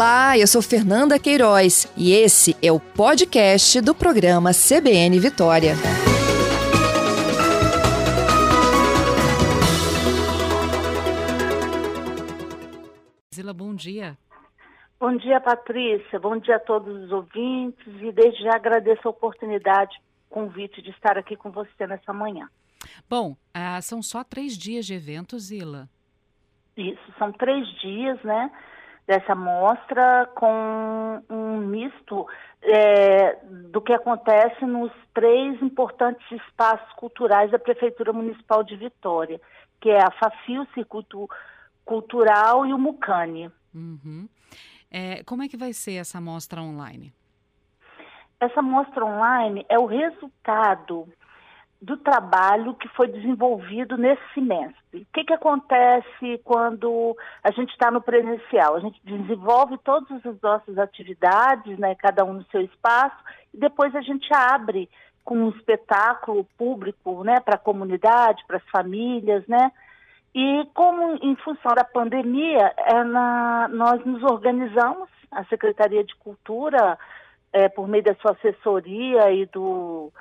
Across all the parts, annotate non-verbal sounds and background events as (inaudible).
Olá, eu sou Fernanda Queiroz e esse é o podcast do programa CBN Vitória. Zila, bom dia. Bom dia, Patrícia. Bom dia a todos os ouvintes e desde já agradeço a oportunidade, o convite de estar aqui com você nessa manhã. Bom, ah, são só três dias de evento, Zila. Isso, são três dias, né? Dessa mostra com um misto é, do que acontece nos três importantes espaços culturais da Prefeitura Municipal de Vitória, que é a FAFI, o Circuito Cultural e o Mucane. Uhum. É, como é que vai ser essa mostra online? Essa mostra online é o resultado do trabalho que foi desenvolvido nesse semestre. O que, que acontece quando a gente está no presencial? A gente desenvolve todas as nossas atividades, né, cada um no seu espaço, e depois a gente abre com um espetáculo público né, para a comunidade, para as famílias, né? E como em função da pandemia, é na, nós nos organizamos, a Secretaria de Cultura, é, por meio da sua assessoria e do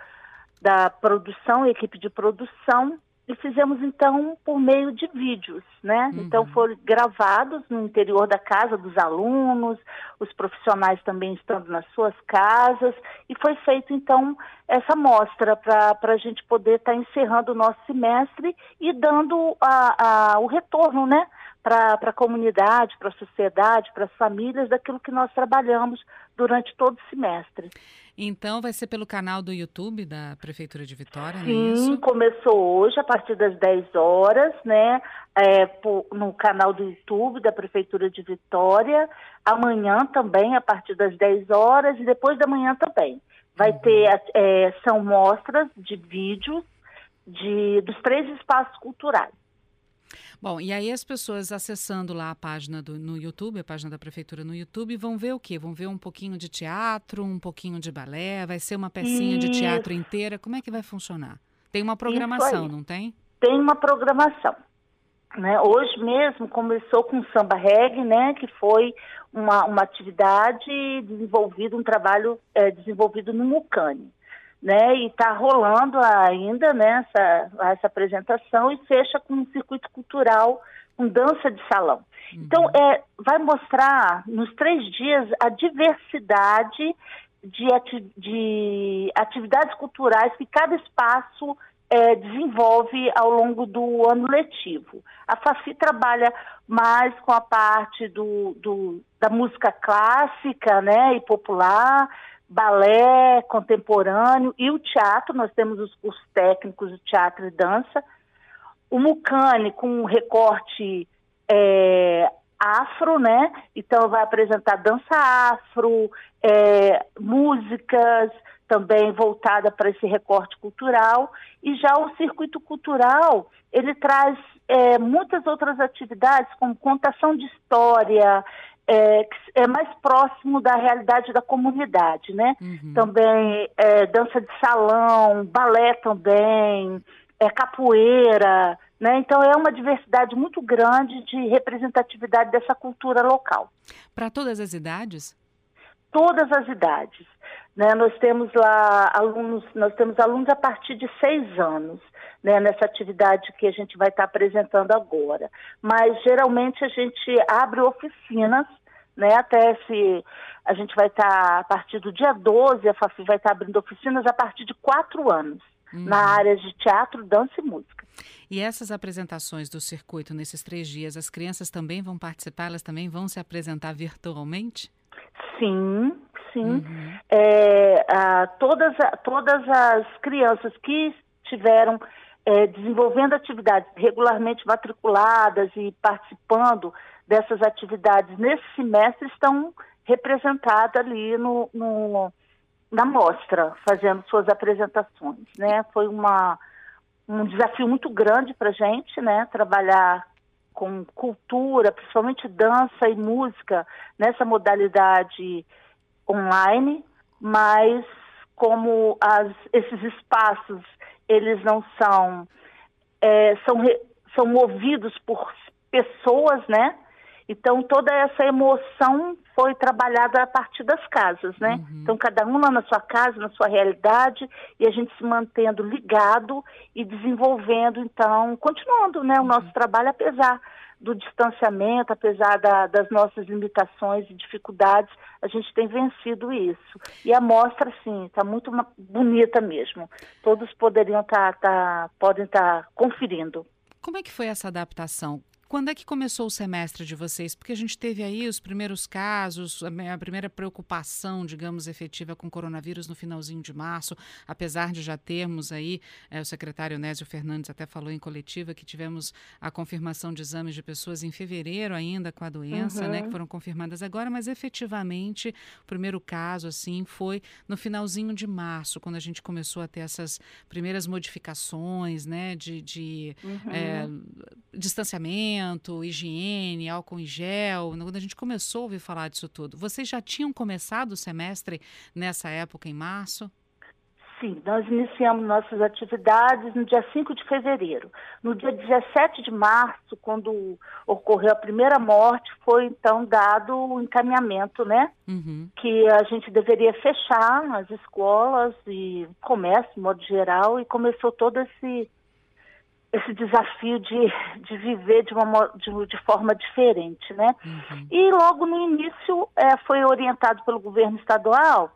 da produção, equipe de produção, e fizemos então por meio de vídeos, né? Uhum. Então foram gravados no interior da casa dos alunos, os profissionais também estando nas suas casas, e foi feito então essa mostra para a gente poder estar tá encerrando o nosso semestre e dando a, a, o retorno, né? Para a comunidade, para a sociedade, para as famílias, daquilo que nós trabalhamos durante todo o semestre. Então vai ser pelo canal do YouTube da Prefeitura de Vitória, Sim, não é isso? começou hoje a partir das 10 horas, né? É, por, no canal do YouTube da Prefeitura de Vitória. Amanhã também, a partir das 10 horas, e depois da manhã também. Vai uhum. ter, é, são mostras de vídeos de, dos três espaços culturais. Bom, e aí as pessoas acessando lá a página do, no YouTube, a página da prefeitura no YouTube, vão ver o quê? Vão ver um pouquinho de teatro, um pouquinho de balé, vai ser uma pecinha Isso. de teatro inteira. Como é que vai funcionar? Tem uma programação, não tem? Tem uma programação. Né? Hoje mesmo começou com samba reggae, né? Que foi uma, uma atividade desenvolvida, um trabalho é, desenvolvido no Mucane né? E está rolando ainda né, essa, essa apresentação e fecha com um circuito cultural com dança de salão. Uhum. Então, é, vai mostrar nos três dias a diversidade de, ati de atividades culturais que cada espaço é, desenvolve ao longo do ano letivo. A FACI trabalha mais com a parte do, do, da música clássica né, e popular, balé contemporâneo e o teatro, nós temos os cursos técnicos de teatro e dança. O Mucane com um recorte é, afro, né? Então vai apresentar dança afro, é, músicas também voltada para esse recorte cultural. E já o circuito cultural, ele traz é, muitas outras atividades, como contação de história, é, é, mais próximo da realidade da comunidade, né? Uhum. Também é, dança de salão, balé também, é, capoeira, né? Então é uma diversidade muito grande de representatividade dessa cultura local. Para todas as idades? Todas as idades. Né? Nós temos lá alunos, nós temos alunos a partir de seis anos. Né, nessa atividade que a gente vai estar apresentando agora. Mas geralmente a gente abre oficinas né? Até se a gente vai estar, tá, a partir do dia 12, a FAFI vai estar tá abrindo oficinas a partir de quatro anos, uhum. na área de teatro, dança e música. E essas apresentações do circuito nesses três dias, as crianças também vão participar, elas também vão se apresentar virtualmente? Sim, sim. Uhum. É, a, todas, a, todas as crianças que tiveram é, desenvolvendo atividades regularmente matriculadas e participando dessas atividades nesse semestre estão representadas ali no, no, na mostra, fazendo suas apresentações. Né? Foi uma, um desafio muito grande para a gente, né? trabalhar com cultura, principalmente dança e música, nessa modalidade online, mas como as, esses espaços eles não são é, são, são movidos por pessoas, né? Então, toda essa emoção foi trabalhada a partir das casas, né? Uhum. Então, cada uma na sua casa, na sua realidade, e a gente se mantendo ligado e desenvolvendo, então, continuando, né, o nosso uhum. trabalho, apesar do distanciamento, apesar da, das nossas limitações e dificuldades, a gente tem vencido isso. E a mostra, sim, está muito bonita mesmo. Todos poderiam estar, tá, tá, podem estar tá conferindo. Como é que foi essa adaptação? Quando é que começou o semestre de vocês? Porque a gente teve aí os primeiros casos, a primeira preocupação, digamos, efetiva com o coronavírus no finalzinho de março, apesar de já termos aí, é, o secretário Nésio Fernandes até falou em coletiva que tivemos a confirmação de exames de pessoas em fevereiro ainda com a doença, uhum. né, que foram confirmadas agora, mas efetivamente o primeiro caso, assim, foi no finalzinho de março, quando a gente começou a ter essas primeiras modificações, né, de, de uhum. é, distanciamento, higiene, álcool em gel, quando a gente começou a ouvir falar disso tudo, vocês já tinham começado o semestre nessa época, em março? Sim, nós iniciamos nossas atividades no dia 5 de fevereiro. No dia 17 de março, quando ocorreu a primeira morte, foi então dado o encaminhamento, né? Uhum. Que a gente deveria fechar as escolas e comércio, de modo geral, e começou todo esse esse desafio de, de viver de, uma, de, de forma diferente, né? Uhum. E logo no início é, foi orientado pelo governo estadual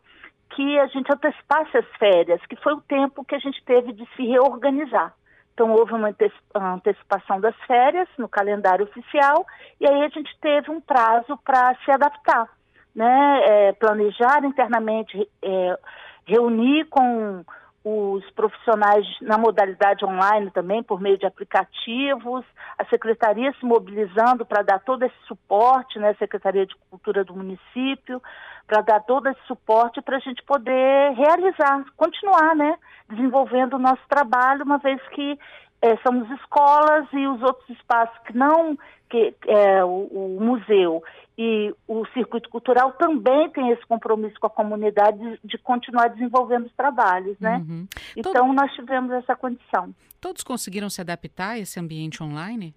que a gente antecipasse as férias, que foi o tempo que a gente teve de se reorganizar. Então houve uma antecipação das férias no calendário oficial e aí a gente teve um prazo para se adaptar, né? É, planejar internamente, é, reunir com os profissionais na modalidade online também, por meio de aplicativos, a secretaria se mobilizando para dar todo esse suporte, né, Secretaria de Cultura do município, para dar todo esse suporte para a gente poder realizar, continuar, né, desenvolvendo o nosso trabalho, uma vez que é, somos escolas e os outros espaços que não, que é, o, o, museu e o circuito cultural também tem esse compromisso com a comunidade de, de continuar desenvolvendo os trabalhos, né? Uhum. Então Todo... nós tivemos essa condição. Todos conseguiram se adaptar a esse ambiente online?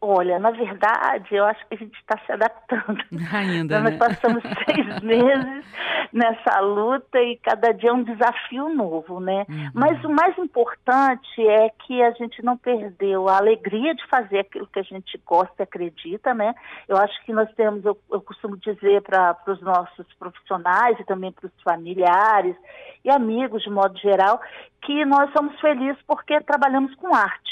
Olha, na verdade, eu acho que a gente está se adaptando. (laughs) Ainda, Nós né? passamos (laughs) seis meses nessa luta e cada dia é um desafio novo, né? Uhum. Mas o mais importante é que a gente não perdeu a alegria de fazer aquilo que a gente gosta e acredita, né? Eu acho que nós temos, eu, eu costumo dizer para os nossos profissionais e também para os familiares e amigos de modo geral, que nós somos felizes porque trabalhamos com arte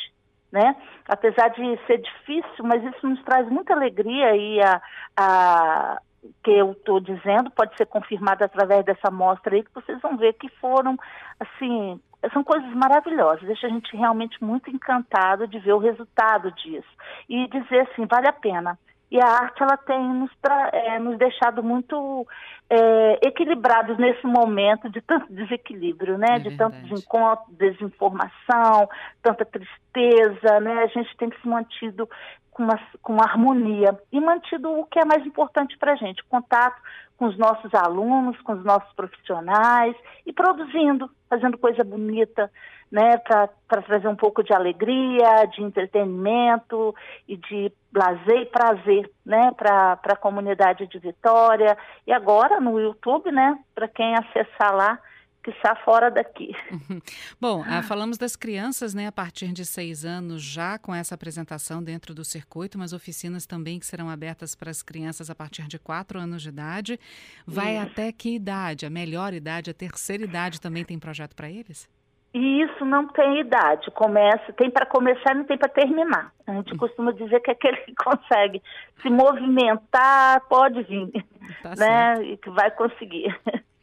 né? Apesar de ser difícil, mas isso nos traz muita alegria e a, a que eu estou dizendo pode ser confirmado através dessa amostra aí, que vocês vão ver que foram, assim, são coisas maravilhosas, deixa a gente realmente muito encantado de ver o resultado disso e dizer assim, vale a pena. E a arte ela tem nos, é, nos deixado muito é, equilibrados nesse momento de tanto desequilíbrio, né? É de tanto desencontro, desinformação, tanta tristeza, né? A gente tem que se mantido com uma, com uma harmonia e mantido o que é mais importante para a gente, contato com os nossos alunos, com os nossos profissionais e produzindo, fazendo coisa bonita, né, para trazer um pouco de alegria, de entretenimento e de lazer e prazer, né, para a comunidade de Vitória. E agora no YouTube, né, para quem acessar lá, que está fora daqui. (laughs) Bom, ah, falamos das crianças, né, a partir de seis anos, já com essa apresentação dentro do circuito, mas oficinas também que serão abertas para as crianças a partir de quatro anos de idade. Vai Isso. até que idade? A melhor idade, a terceira idade também tem projeto para eles? E isso não tem idade, começa, tem para começar e não tem para terminar. A gente hum. costuma dizer que aquele que (laughs) consegue se movimentar pode vir, tá né? Certo. E que vai conseguir. (laughs)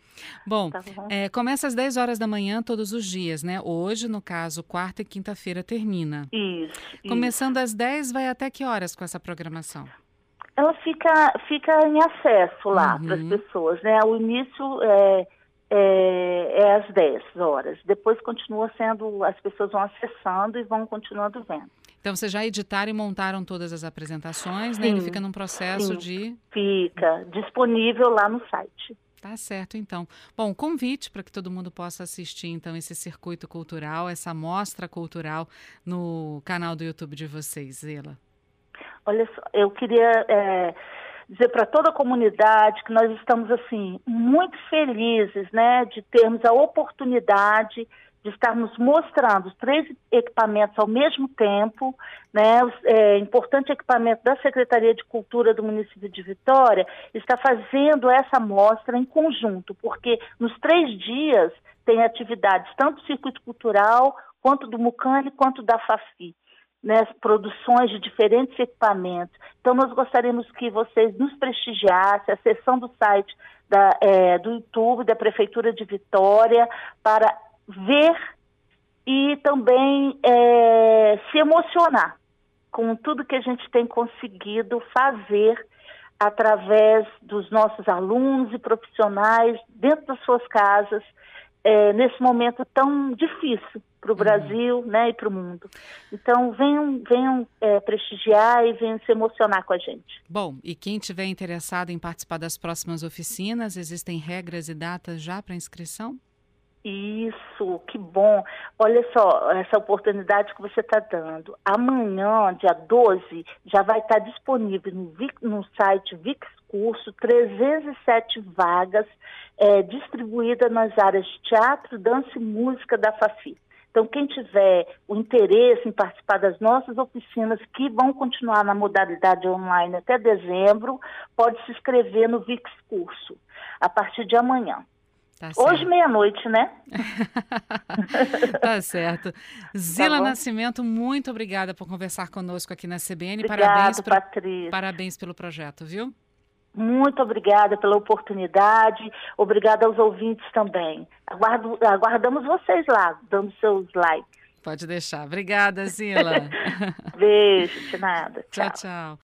Bom, tá bom. É, começa às 10 horas da manhã todos os dias, né? Hoje, no caso, quarta e quinta-feira termina. Isso. Começando isso. às 10, vai até que horas com essa programação? Ela fica, fica em acesso lá uhum. para as pessoas, né? O início é, é, é às 10 horas. Depois continua sendo, as pessoas vão acessando e vão continuando vendo. Então, vocês já editaram e montaram todas as apresentações, sim, né? Ele fica num processo sim, de. Fica disponível lá no site. Tá certo, então. Bom, convite para que todo mundo possa assistir, então, esse circuito cultural, essa mostra cultural no canal do YouTube de vocês, Zela. Olha só, eu queria é, dizer para toda a comunidade que nós estamos assim muito felizes, né, de termos a oportunidade de estarmos mostrando os três equipamentos ao mesmo tempo, né? É, importante equipamento da Secretaria de Cultura do município de Vitória está fazendo essa mostra em conjunto, porque nos três dias tem atividades tanto do circuito cultural quanto do Mucane quanto da Fafi. Né, produções de diferentes equipamentos. Então, nós gostaríamos que vocês nos prestigiassem, a sessão do site da, é, do YouTube da Prefeitura de Vitória, para ver e também é, se emocionar com tudo que a gente tem conseguido fazer através dos nossos alunos e profissionais dentro das suas casas é, nesse momento tão difícil para o uhum. Brasil né, e para o mundo. Então, venham, venham é, prestigiar e venham se emocionar com a gente. Bom, e quem tiver interessado em participar das próximas oficinas, existem regras e datas já para inscrição? Isso, que bom. Olha só, essa oportunidade que você está dando. Amanhã, dia 12, já vai estar disponível no, no site VIX Curso 307 vagas é, distribuídas nas áreas teatro, dança e música da FAFI. Então, quem tiver o interesse em participar das nossas oficinas, que vão continuar na modalidade online até dezembro, pode se inscrever no VIX Curso, a partir de amanhã. Tá Hoje, meia-noite, né? (laughs) tá certo. Zila tá Nascimento, muito obrigada por conversar conosco aqui na CBN. Obrigado, parabéns, pro... Patrícia. parabéns pelo projeto, viu? Muito obrigada pela oportunidade, obrigada aos ouvintes também. Aguardo, aguardamos vocês lá, dando seus likes. Pode deixar. Obrigada, Zila. (laughs) Beijo, de (laughs) nada. tchau. tchau. tchau.